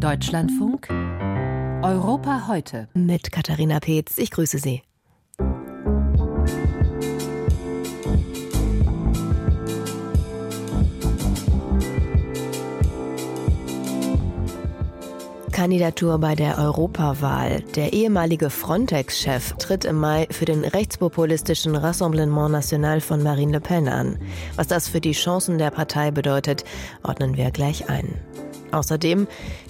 Deutschlandfunk Europa heute. Mit Katharina Peetz. Ich grüße Sie. Kandidatur bei der Europawahl. Der ehemalige Frontex-Chef tritt im Mai für den rechtspopulistischen Rassemblement National von Marine Le Pen an. Was das für die Chancen der Partei bedeutet, ordnen wir gleich ein. Außerdem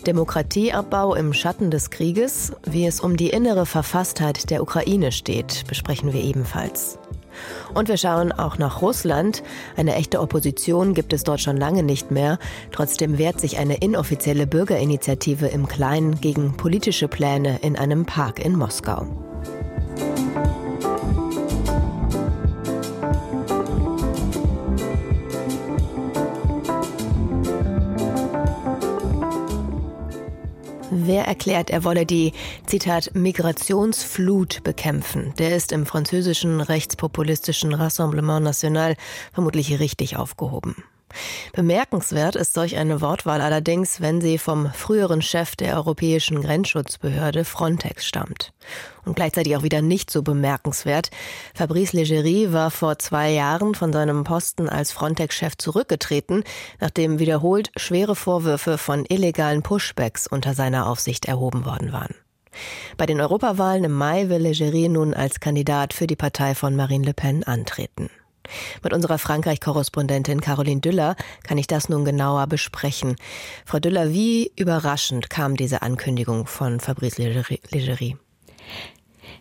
Demokratieabbau im Schatten des Krieges, wie es um die innere Verfasstheit der Ukraine steht, besprechen wir ebenfalls. Und wir schauen auch nach Russland. Eine echte Opposition gibt es dort schon lange nicht mehr. Trotzdem wehrt sich eine inoffizielle Bürgerinitiative im Kleinen gegen politische Pläne in einem Park in Moskau. Wer erklärt, er wolle die, Zitat, Migrationsflut bekämpfen? Der ist im französischen rechtspopulistischen Rassemblement National vermutlich richtig aufgehoben. Bemerkenswert ist solch eine Wortwahl allerdings, wenn sie vom früheren Chef der Europäischen Grenzschutzbehörde Frontex stammt. Und gleichzeitig auch wieder nicht so bemerkenswert. Fabrice Leggeri war vor zwei Jahren von seinem Posten als Frontex-Chef zurückgetreten, nachdem wiederholt schwere Vorwürfe von illegalen Pushbacks unter seiner Aufsicht erhoben worden waren. Bei den Europawahlen im Mai will Leggeri nun als Kandidat für die Partei von Marine Le Pen antreten. Mit unserer Frankreich-Korrespondentin Caroline Düller kann ich das nun genauer besprechen. Frau Düller, wie überraschend kam diese Ankündigung von Fabrice Leggeri?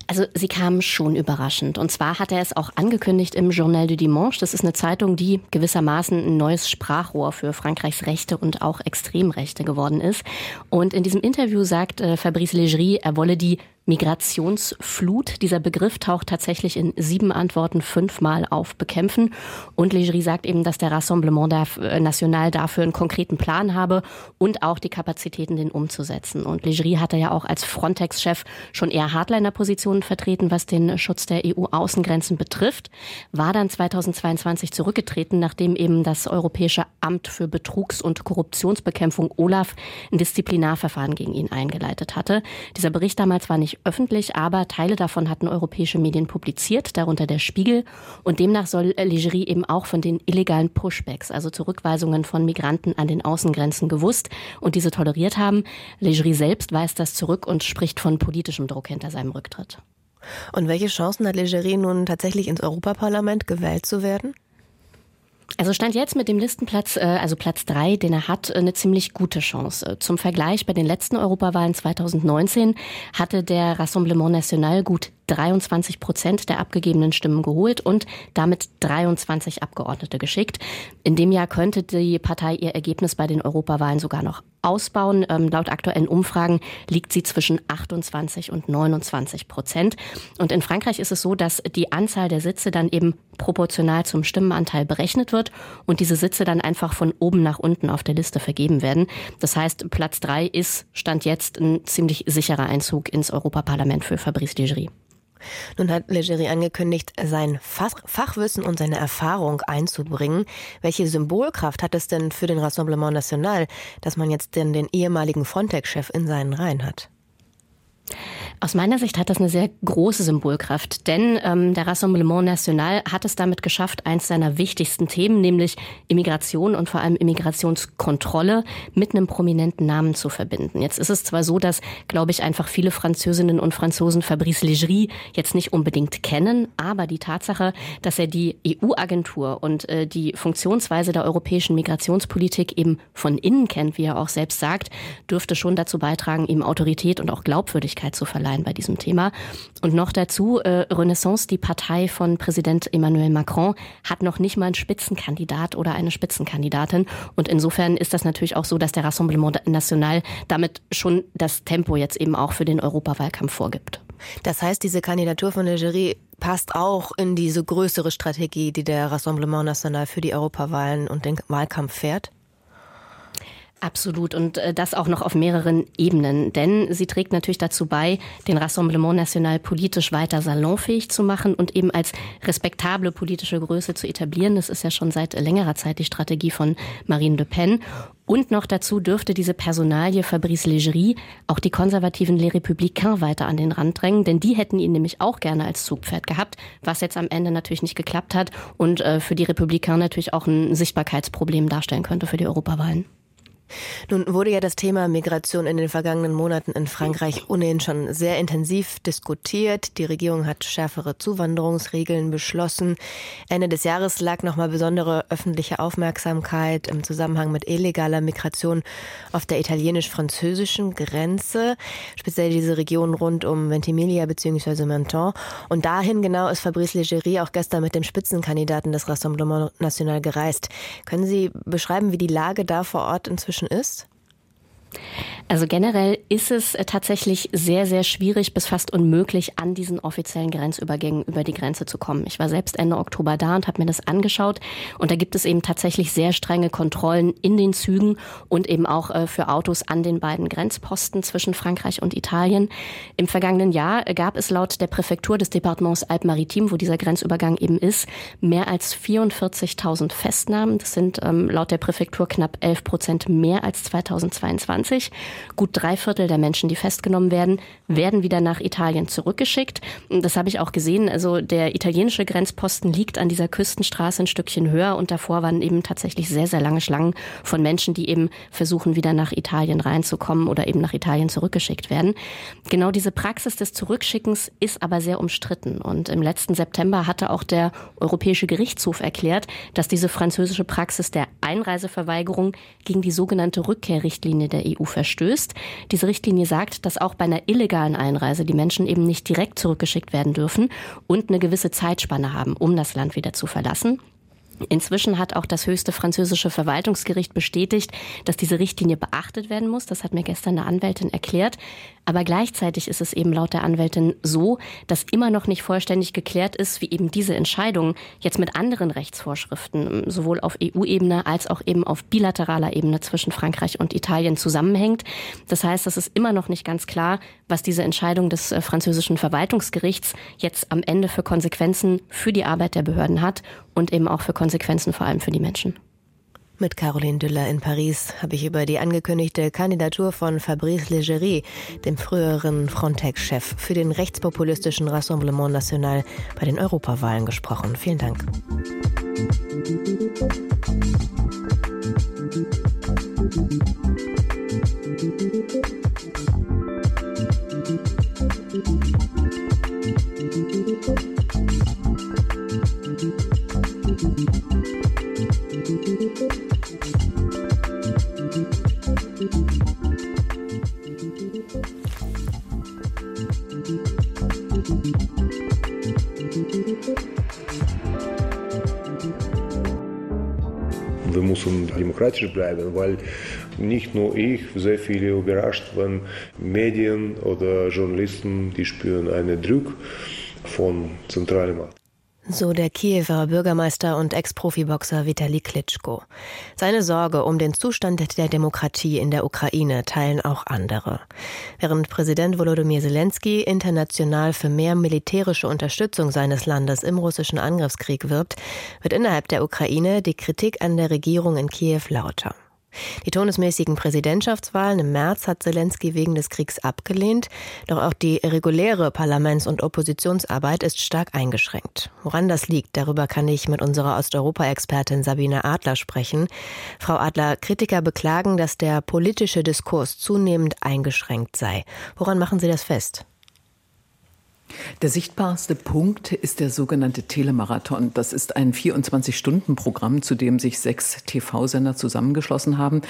Also sie kam schon überraschend. Und zwar hat er es auch angekündigt im Journal du Dimanche. Das ist eine Zeitung, die gewissermaßen ein neues Sprachrohr für Frankreichs Rechte und auch Extremrechte geworden ist. Und in diesem Interview sagt äh, Fabrice Legerie, er wolle die Migrationsflut. Dieser Begriff taucht tatsächlich in sieben Antworten fünfmal auf Bekämpfen. Und Legerie sagt eben, dass der Rassemblement äh, National dafür einen konkreten Plan habe und auch die Kapazitäten, den umzusetzen. Und Legerie hatte ja auch als Frontex-Chef schon eher Hardliner-Positionen vertreten, was den Schutz der EU-Außengrenzen betrifft, war dann 2022 zurückgetreten, nachdem eben das Europäische Amt für Betrugs- und Korruptionsbekämpfung OLAF ein Disziplinarverfahren gegen ihn eingeleitet hatte. Dieser Bericht damals war nicht öffentlich, aber Teile davon hatten europäische Medien publiziert, darunter der Spiegel. Und demnach soll Legerie eben auch von den illegalen Pushbacks, also Zurückweisungen von Migranten an den Außengrenzen gewusst und diese toleriert haben. Legerie selbst weist das zurück und spricht von politischem Druck hinter seinem Rücktritt. Und welche Chancen hat Legerie nun tatsächlich ins Europaparlament gewählt zu werden? Also stand jetzt mit dem Listenplatz, äh, also Platz drei, den er hat, eine ziemlich gute Chance. Zum Vergleich bei den letzten Europawahlen 2019 hatte der Rassemblement National gut 23 Prozent der abgegebenen Stimmen geholt und damit 23 Abgeordnete geschickt. In dem Jahr könnte die Partei ihr Ergebnis bei den Europawahlen sogar noch ausbauen. Ähm, laut aktuellen Umfragen liegt sie zwischen 28 und 29 Prozent. Und in Frankreich ist es so, dass die Anzahl der Sitze dann eben proportional zum Stimmenanteil berechnet wird und diese Sitze dann einfach von oben nach unten auf der Liste vergeben werden. Das heißt, Platz drei ist, stand jetzt, ein ziemlich sicherer Einzug ins Europaparlament für Fabrice Legerie. Nun hat Leggeri angekündigt, sein Fachwissen und seine Erfahrung einzubringen. Welche Symbolkraft hat es denn für den Rassemblement National, dass man jetzt denn den ehemaligen Frontex-Chef in seinen Reihen hat? Aus meiner Sicht hat das eine sehr große Symbolkraft, denn ähm, der Rassemblement National hat es damit geschafft, eins seiner wichtigsten Themen, nämlich Immigration und vor allem Immigrationskontrolle, mit einem prominenten Namen zu verbinden. Jetzt ist es zwar so, dass, glaube ich, einfach viele Französinnen und Franzosen Fabrice Legerie jetzt nicht unbedingt kennen, aber die Tatsache, dass er die EU-Agentur und äh, die Funktionsweise der europäischen Migrationspolitik eben von innen kennt, wie er auch selbst sagt, dürfte schon dazu beitragen, ihm Autorität und auch Glaubwürdigkeit zu verleihen verleihen bei diesem Thema. Und noch dazu, äh, Renaissance, die Partei von Präsident Emmanuel Macron, hat noch nicht mal einen Spitzenkandidat oder eine Spitzenkandidatin. Und insofern ist das natürlich auch so, dass der Rassemblement National damit schon das Tempo jetzt eben auch für den Europawahlkampf vorgibt. Das heißt, diese Kandidatur von Algerie passt auch in diese größere Strategie, die der Rassemblement National für die Europawahlen und den Wahlkampf fährt? Absolut und äh, das auch noch auf mehreren Ebenen, denn sie trägt natürlich dazu bei, den Rassemblement National politisch weiter salonfähig zu machen und eben als respektable politische Größe zu etablieren. Das ist ja schon seit längerer Zeit die Strategie von Marine Le Pen. Und noch dazu dürfte diese Personalie Fabrice Legerie auch die konservativen Les Républicains weiter an den Rand drängen, denn die hätten ihn nämlich auch gerne als Zugpferd gehabt, was jetzt am Ende natürlich nicht geklappt hat und äh, für die Republikaner natürlich auch ein Sichtbarkeitsproblem darstellen könnte für die Europawahlen. Nun wurde ja das Thema Migration in den vergangenen Monaten in Frankreich ohnehin schon sehr intensiv diskutiert. Die Regierung hat schärfere Zuwanderungsregeln beschlossen. Ende des Jahres lag noch mal besondere öffentliche Aufmerksamkeit im Zusammenhang mit illegaler Migration auf der italienisch-französischen Grenze, speziell diese Region rund um Ventimiglia bzw. Menton. Und dahin genau ist Fabrice Leggeri auch gestern mit dem Spitzenkandidaten des Rassemblement National gereist. Können Sie beschreiben, wie die Lage da vor Ort inzwischen inzwischen ist? Also generell ist es äh, tatsächlich sehr, sehr schwierig bis fast unmöglich, an diesen offiziellen Grenzübergängen über die Grenze zu kommen. Ich war selbst Ende Oktober da und habe mir das angeschaut. Und da gibt es eben tatsächlich sehr strenge Kontrollen in den Zügen und eben auch äh, für Autos an den beiden Grenzposten zwischen Frankreich und Italien. Im vergangenen Jahr gab es laut der Präfektur des Departements Alpes-Maritimes, wo dieser Grenzübergang eben ist, mehr als 44.000 Festnahmen. Das sind ähm, laut der Präfektur knapp 11 Prozent mehr als 2022. Gut drei Viertel der Menschen, die festgenommen werden, werden wieder nach Italien zurückgeschickt. Das habe ich auch gesehen. Also der italienische Grenzposten liegt an dieser Küstenstraße ein Stückchen höher und davor waren eben tatsächlich sehr, sehr lange Schlangen von Menschen, die eben versuchen, wieder nach Italien reinzukommen oder eben nach Italien zurückgeschickt werden. Genau diese Praxis des Zurückschickens ist aber sehr umstritten. Und im letzten September hatte auch der Europäische Gerichtshof erklärt, dass diese französische Praxis der Einreiseverweigerung gegen die sogenannte Rückkehrrichtlinie der EU verstößt verstößt. Diese Richtlinie sagt, dass auch bei einer illegalen Einreise die Menschen eben nicht direkt zurückgeschickt werden dürfen und eine gewisse Zeitspanne haben, um das Land wieder zu verlassen. Inzwischen hat auch das höchste französische Verwaltungsgericht bestätigt, dass diese Richtlinie beachtet werden muss. Das hat mir gestern eine Anwältin erklärt. Aber gleichzeitig ist es eben laut der Anwältin so, dass immer noch nicht vollständig geklärt ist, wie eben diese Entscheidung jetzt mit anderen Rechtsvorschriften sowohl auf EU-Ebene als auch eben auf bilateraler Ebene zwischen Frankreich und Italien zusammenhängt. Das heißt, es ist immer noch nicht ganz klar, was diese Entscheidung des äh, französischen Verwaltungsgerichts jetzt am Ende für Konsequenzen für die Arbeit der Behörden hat und eben auch für Konsequenzen vor allem für die Menschen. Mit Caroline Düller in Paris habe ich über die angekündigte Kandidatur von Fabrice Leggeri, dem früheren Frontex-Chef, für den rechtspopulistischen Rassemblement National bei den Europawahlen gesprochen. Vielen Dank. Müssen demokratisch bleiben, weil nicht nur ich, sehr viele überrascht, wenn Medien oder Journalisten, die spüren einen Druck von zentraler Macht. So der Kiewer Bürgermeister und Ex-Profiboxer Vitali Klitschko. Seine Sorge um den Zustand der Demokratie in der Ukraine teilen auch andere. Während Präsident Volodymyr Zelensky international für mehr militärische Unterstützung seines Landes im russischen Angriffskrieg wirbt, wird innerhalb der Ukraine die Kritik an der Regierung in Kiew lauter. Die todesmäßigen Präsidentschaftswahlen im März hat Zelensky wegen des Kriegs abgelehnt, doch auch die reguläre Parlaments- und Oppositionsarbeit ist stark eingeschränkt. Woran das liegt, darüber kann ich mit unserer Osteuropa-Expertin Sabine Adler sprechen. Frau Adler, Kritiker beklagen, dass der politische Diskurs zunehmend eingeschränkt sei. Woran machen Sie das fest? Der sichtbarste Punkt ist der sogenannte Telemarathon. Das ist ein 24-Stunden-Programm, zu dem sich sechs TV-Sender zusammengeschlossen haben,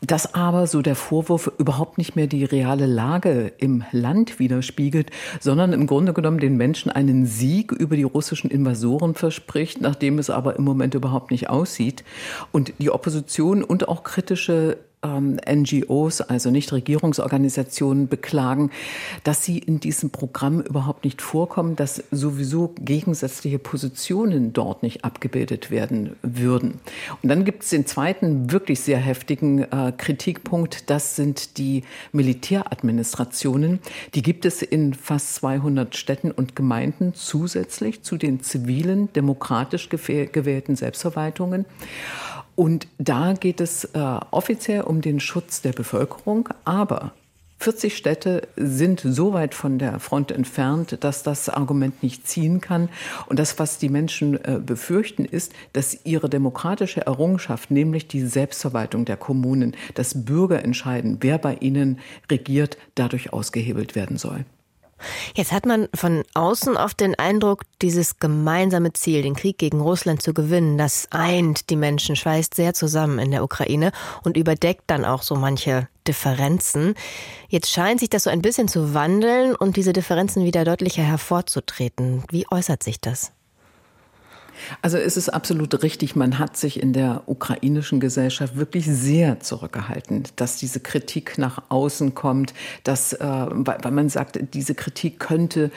das aber, so der Vorwurf, überhaupt nicht mehr die reale Lage im Land widerspiegelt, sondern im Grunde genommen den Menschen einen Sieg über die russischen Invasoren verspricht, nachdem es aber im Moment überhaupt nicht aussieht. Und die Opposition und auch kritische ähm, NGOs, also Nichtregierungsorganisationen, beklagen, dass sie in diesem Programm überhaupt nicht vorkommen, dass sowieso gegensätzliche Positionen dort nicht abgebildet werden würden. Und dann gibt es den zweiten wirklich sehr heftigen äh, Kritikpunkt, das sind die Militäradministrationen. Die gibt es in fast 200 Städten und Gemeinden zusätzlich zu den zivilen, demokratisch gewählten Selbstverwaltungen. Und da geht es äh, offiziell um den Schutz der Bevölkerung, aber 40 Städte sind so weit von der Front entfernt, dass das Argument nicht ziehen kann. Und das, was die Menschen äh, befürchten, ist, dass ihre demokratische Errungenschaft, nämlich die Selbstverwaltung der Kommunen, das Bürger entscheiden, wer bei ihnen regiert, dadurch ausgehebelt werden soll. Jetzt hat man von außen oft den Eindruck, dieses gemeinsame Ziel, den Krieg gegen Russland zu gewinnen, das eint die Menschen, schweißt sehr zusammen in der Ukraine und überdeckt dann auch so manche Differenzen. Jetzt scheint sich das so ein bisschen zu wandeln und diese Differenzen wieder deutlicher hervorzutreten. Wie äußert sich das? Also es ist absolut richtig, man hat sich in der ukrainischen Gesellschaft wirklich sehr zurückgehalten, dass diese Kritik nach außen kommt, dass, äh, weil man sagt, diese Kritik könnte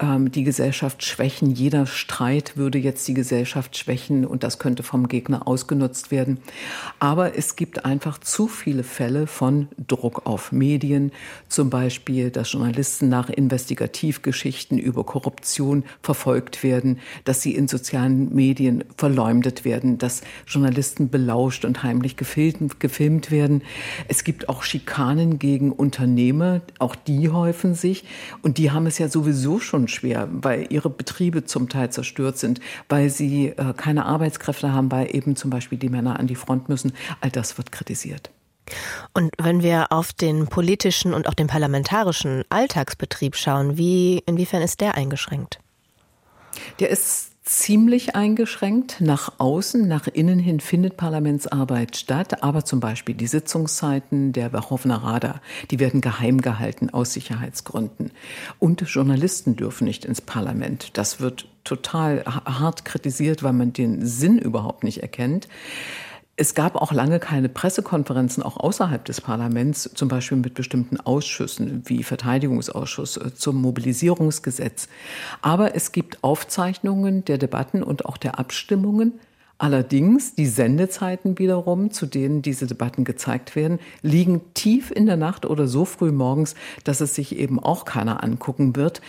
ähm, die Gesellschaft schwächen. Jeder Streit würde jetzt die Gesellschaft schwächen und das könnte vom Gegner ausgenutzt werden. Aber es gibt einfach zu viele Fälle von Druck auf Medien, zum Beispiel, dass Journalisten nach Investigativgeschichten über Korruption verfolgt werden, dass sie in sozialen Medien verleumdet werden, dass Journalisten belauscht und heimlich gefilmt, gefilmt werden. Es gibt auch Schikanen gegen Unternehmer, auch die häufen sich und die haben es ja sowieso schon schwer, weil ihre Betriebe zum Teil zerstört sind, weil sie äh, keine Arbeitskräfte haben, weil eben zum Beispiel die Männer an die Front müssen. All das wird kritisiert. Und wenn wir auf den politischen und auch den parlamentarischen Alltagsbetrieb schauen, wie, inwiefern ist der eingeschränkt? Der ist ziemlich eingeschränkt. Nach außen, nach innen hin findet Parlamentsarbeit statt, aber zum Beispiel die Sitzungszeiten der Verhovna Rada, die werden geheim gehalten aus Sicherheitsgründen. Und Journalisten dürfen nicht ins Parlament. Das wird total hart kritisiert, weil man den Sinn überhaupt nicht erkennt. Es gab auch lange keine Pressekonferenzen, auch außerhalb des Parlaments, zum Beispiel mit bestimmten Ausschüssen wie Verteidigungsausschuss äh, zum Mobilisierungsgesetz. Aber es gibt Aufzeichnungen der Debatten und auch der Abstimmungen. Allerdings die Sendezeiten wiederum, zu denen diese Debatten gezeigt werden, liegen tief in der Nacht oder so früh morgens, dass es sich eben auch keiner angucken wird.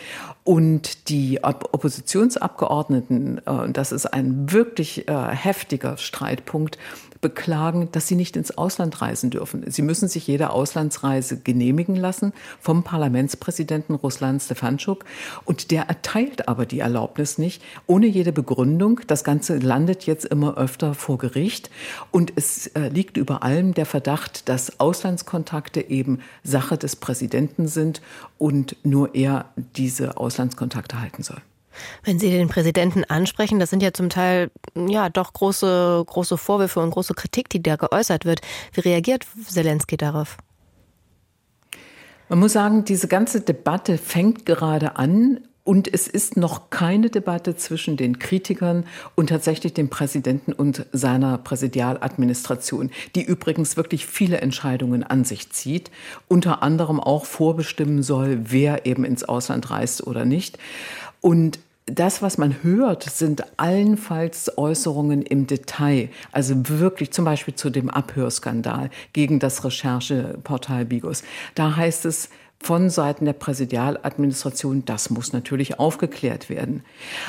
Und die Oppositionsabgeordneten, äh, das ist ein wirklich äh, heftiger Streitpunkt, beklagen, dass sie nicht ins Ausland reisen dürfen. Sie müssen sich jede Auslandsreise genehmigen lassen vom Parlamentspräsidenten Russland Stefanschuk und der erteilt aber die Erlaubnis nicht ohne jede Begründung. Das Ganze landet jetzt immer öfter vor Gericht und es äh, liegt über allem der Verdacht, dass Auslandskontakte eben Sache des Präsidenten sind und nur er diese Auslandskontakte halten soll. Wenn Sie den Präsidenten ansprechen, das sind ja zum Teil ja doch große, große Vorwürfe und große Kritik, die da geäußert wird. Wie reagiert Zelensky darauf? Man muss sagen, diese ganze Debatte fängt gerade an und es ist noch keine Debatte zwischen den Kritikern und tatsächlich dem Präsidenten und seiner Präsidialadministration, die übrigens wirklich viele Entscheidungen an sich zieht, unter anderem auch vorbestimmen soll, wer eben ins Ausland reist oder nicht. Und das, was man hört, sind allenfalls Äußerungen im Detail. Also wirklich zum Beispiel zu dem Abhörskandal gegen das Rechercheportal Bigos. Da heißt es, von Seiten der Präsidialadministration, das muss natürlich aufgeklärt werden.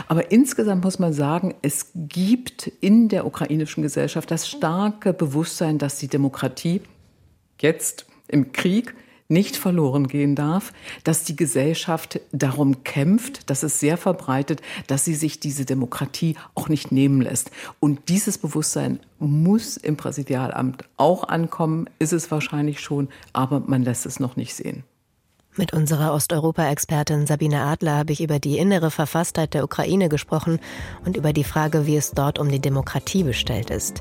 Aber insgesamt muss man sagen, es gibt in der ukrainischen Gesellschaft das starke Bewusstsein, dass die Demokratie jetzt im Krieg nicht verloren gehen darf, dass die Gesellschaft darum kämpft, dass es sehr verbreitet, dass sie sich diese Demokratie auch nicht nehmen lässt. Und dieses Bewusstsein muss im Präsidialamt auch ankommen, ist es wahrscheinlich schon, aber man lässt es noch nicht sehen. Mit unserer Osteuropa-Expertin Sabine Adler habe ich über die innere Verfasstheit der Ukraine gesprochen und über die Frage, wie es dort um die Demokratie bestellt ist.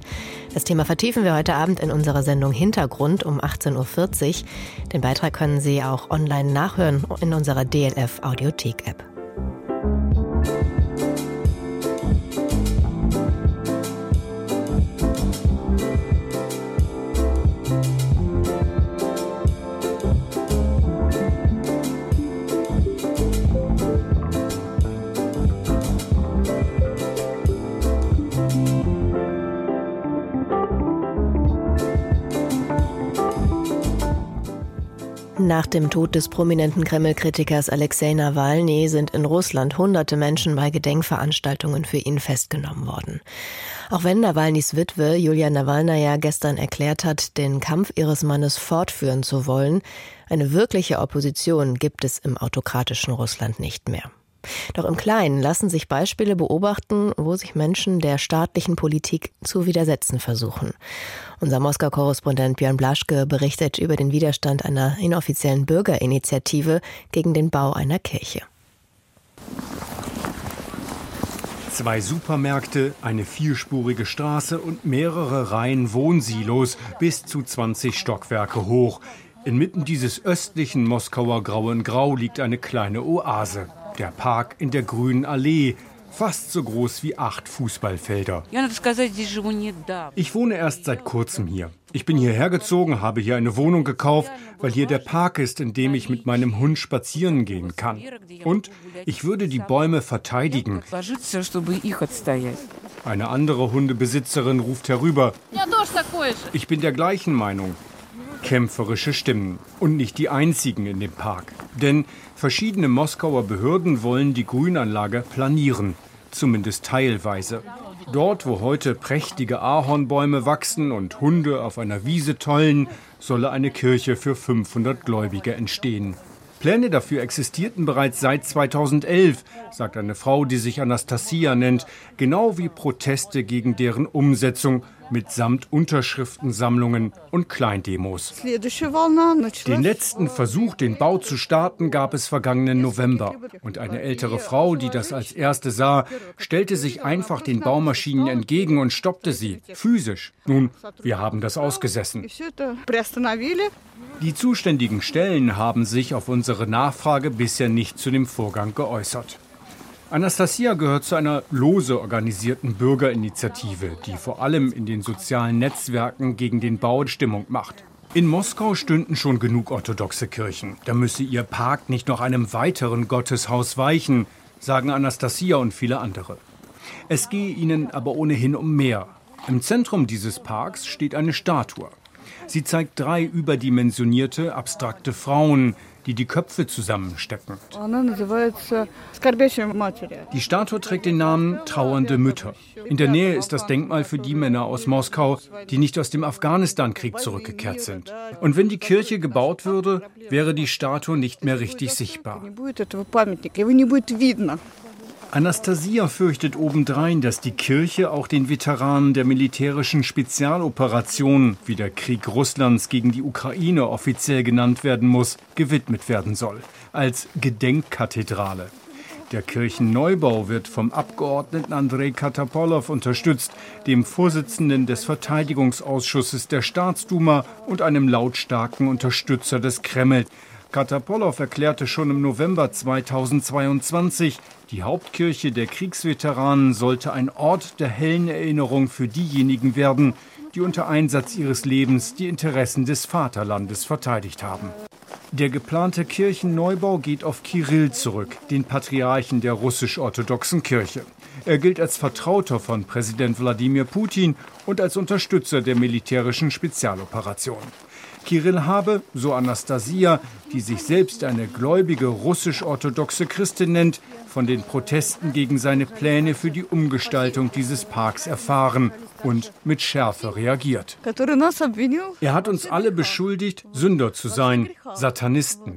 Das Thema vertiefen wir heute Abend in unserer Sendung Hintergrund um 18.40 Uhr. Den Beitrag können Sie auch online nachhören in unserer DLF Audiothek-App. Nach dem Tod des prominenten Kreml-Kritikers Alexei Nawalny sind in Russland hunderte Menschen bei Gedenkveranstaltungen für ihn festgenommen worden. Auch wenn Nawalnys Witwe Julia Nawalnaja gestern erklärt hat, den Kampf ihres Mannes fortführen zu wollen, eine wirkliche Opposition gibt es im autokratischen Russland nicht mehr. Doch im Kleinen lassen sich Beispiele beobachten, wo sich Menschen der staatlichen Politik zu widersetzen versuchen. Unser Moskau-Korrespondent Björn Blaschke berichtet über den Widerstand einer inoffiziellen Bürgerinitiative gegen den Bau einer Kirche. Zwei Supermärkte, eine vierspurige Straße und mehrere Reihen Wohnsilos bis zu 20 Stockwerke hoch. Inmitten dieses östlichen Moskauer Grau in Grau liegt eine kleine Oase. Der Park in der grünen Allee, fast so groß wie acht Fußballfelder. Ich wohne erst seit kurzem hier. Ich bin hierher gezogen, habe hier eine Wohnung gekauft, weil hier der Park ist, in dem ich mit meinem Hund spazieren gehen kann. Und ich würde die Bäume verteidigen. Eine andere Hundebesitzerin ruft herüber. Ich bin der gleichen Meinung kämpferische Stimmen. Und nicht die einzigen in dem Park. Denn verschiedene Moskauer Behörden wollen die Grünanlage planieren. Zumindest teilweise. Dort, wo heute prächtige Ahornbäume wachsen und Hunde auf einer Wiese tollen, solle eine Kirche für 500 Gläubige entstehen. Pläne dafür existierten bereits seit 2011, sagt eine Frau, die sich Anastasia nennt, genau wie Proteste gegen deren Umsetzung mitsamt Unterschriftensammlungen und Kleindemos. Den letzten Versuch, den Bau zu starten, gab es vergangenen November. Und eine ältere Frau, die das als erste sah, stellte sich einfach den Baumaschinen entgegen und stoppte sie, physisch. Nun, wir haben das ausgesessen. Die zuständigen Stellen haben sich auf unsere Nachfrage bisher nicht zu dem Vorgang geäußert. Anastasia gehört zu einer lose organisierten Bürgerinitiative, die vor allem in den sozialen Netzwerken gegen den Bau Stimmung macht. In Moskau stünden schon genug orthodoxe Kirchen. Da müsse ihr Park nicht noch einem weiteren Gotteshaus weichen, sagen Anastasia und viele andere. Es gehe ihnen aber ohnehin um mehr. Im Zentrum dieses Parks steht eine Statue. Sie zeigt drei überdimensionierte, abstrakte Frauen, die die Köpfe zusammenstecken. Die Statue trägt den Namen Trauernde Mütter. In der Nähe ist das Denkmal für die Männer aus Moskau, die nicht aus dem Afghanistan-Krieg zurückgekehrt sind. Und wenn die Kirche gebaut würde, wäre die Statue nicht mehr richtig sichtbar. Anastasia fürchtet obendrein, dass die Kirche auch den Veteranen der militärischen Spezialoperation, wie der Krieg Russlands gegen die Ukraine offiziell genannt werden muss, gewidmet werden soll, als Gedenkkathedrale. Der Kirchenneubau wird vom Abgeordneten Andrei Katapolow unterstützt, dem Vorsitzenden des Verteidigungsausschusses der Staatsduma und einem lautstarken Unterstützer des Kreml. Katapolow erklärte schon im November 2022, die Hauptkirche der Kriegsveteranen sollte ein Ort der hellen Erinnerung für diejenigen werden, die unter Einsatz ihres Lebens die Interessen des Vaterlandes verteidigt haben. Der geplante Kirchenneubau geht auf Kirill zurück, den Patriarchen der russisch-orthodoxen Kirche. Er gilt als Vertrauter von Präsident Wladimir Putin und als Unterstützer der militärischen Spezialoperation. Kirill habe, so Anastasia, die sich selbst eine gläubige russisch-orthodoxe Christin nennt, von den Protesten gegen seine Pläne für die Umgestaltung dieses Parks erfahren und mit Schärfe reagiert. Er hat uns alle beschuldigt, Sünder zu sein, Satanisten.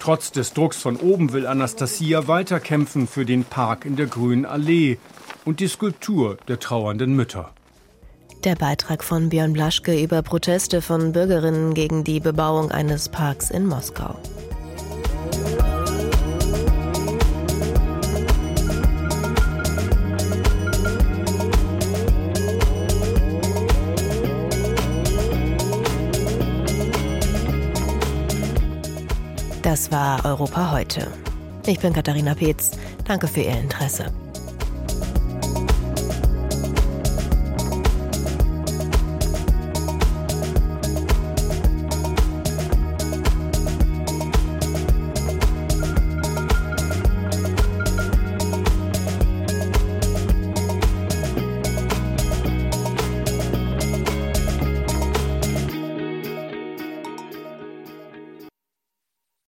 Trotz des Drucks von oben will Anastasia weiterkämpfen für den Park in der Grünen Allee und die Skulptur der trauernden Mütter. Der Beitrag von Björn Blaschke über Proteste von Bürgerinnen gegen die Bebauung eines Parks in Moskau. Das war Europa heute. Ich bin Katharina Peetz. Danke für Ihr Interesse.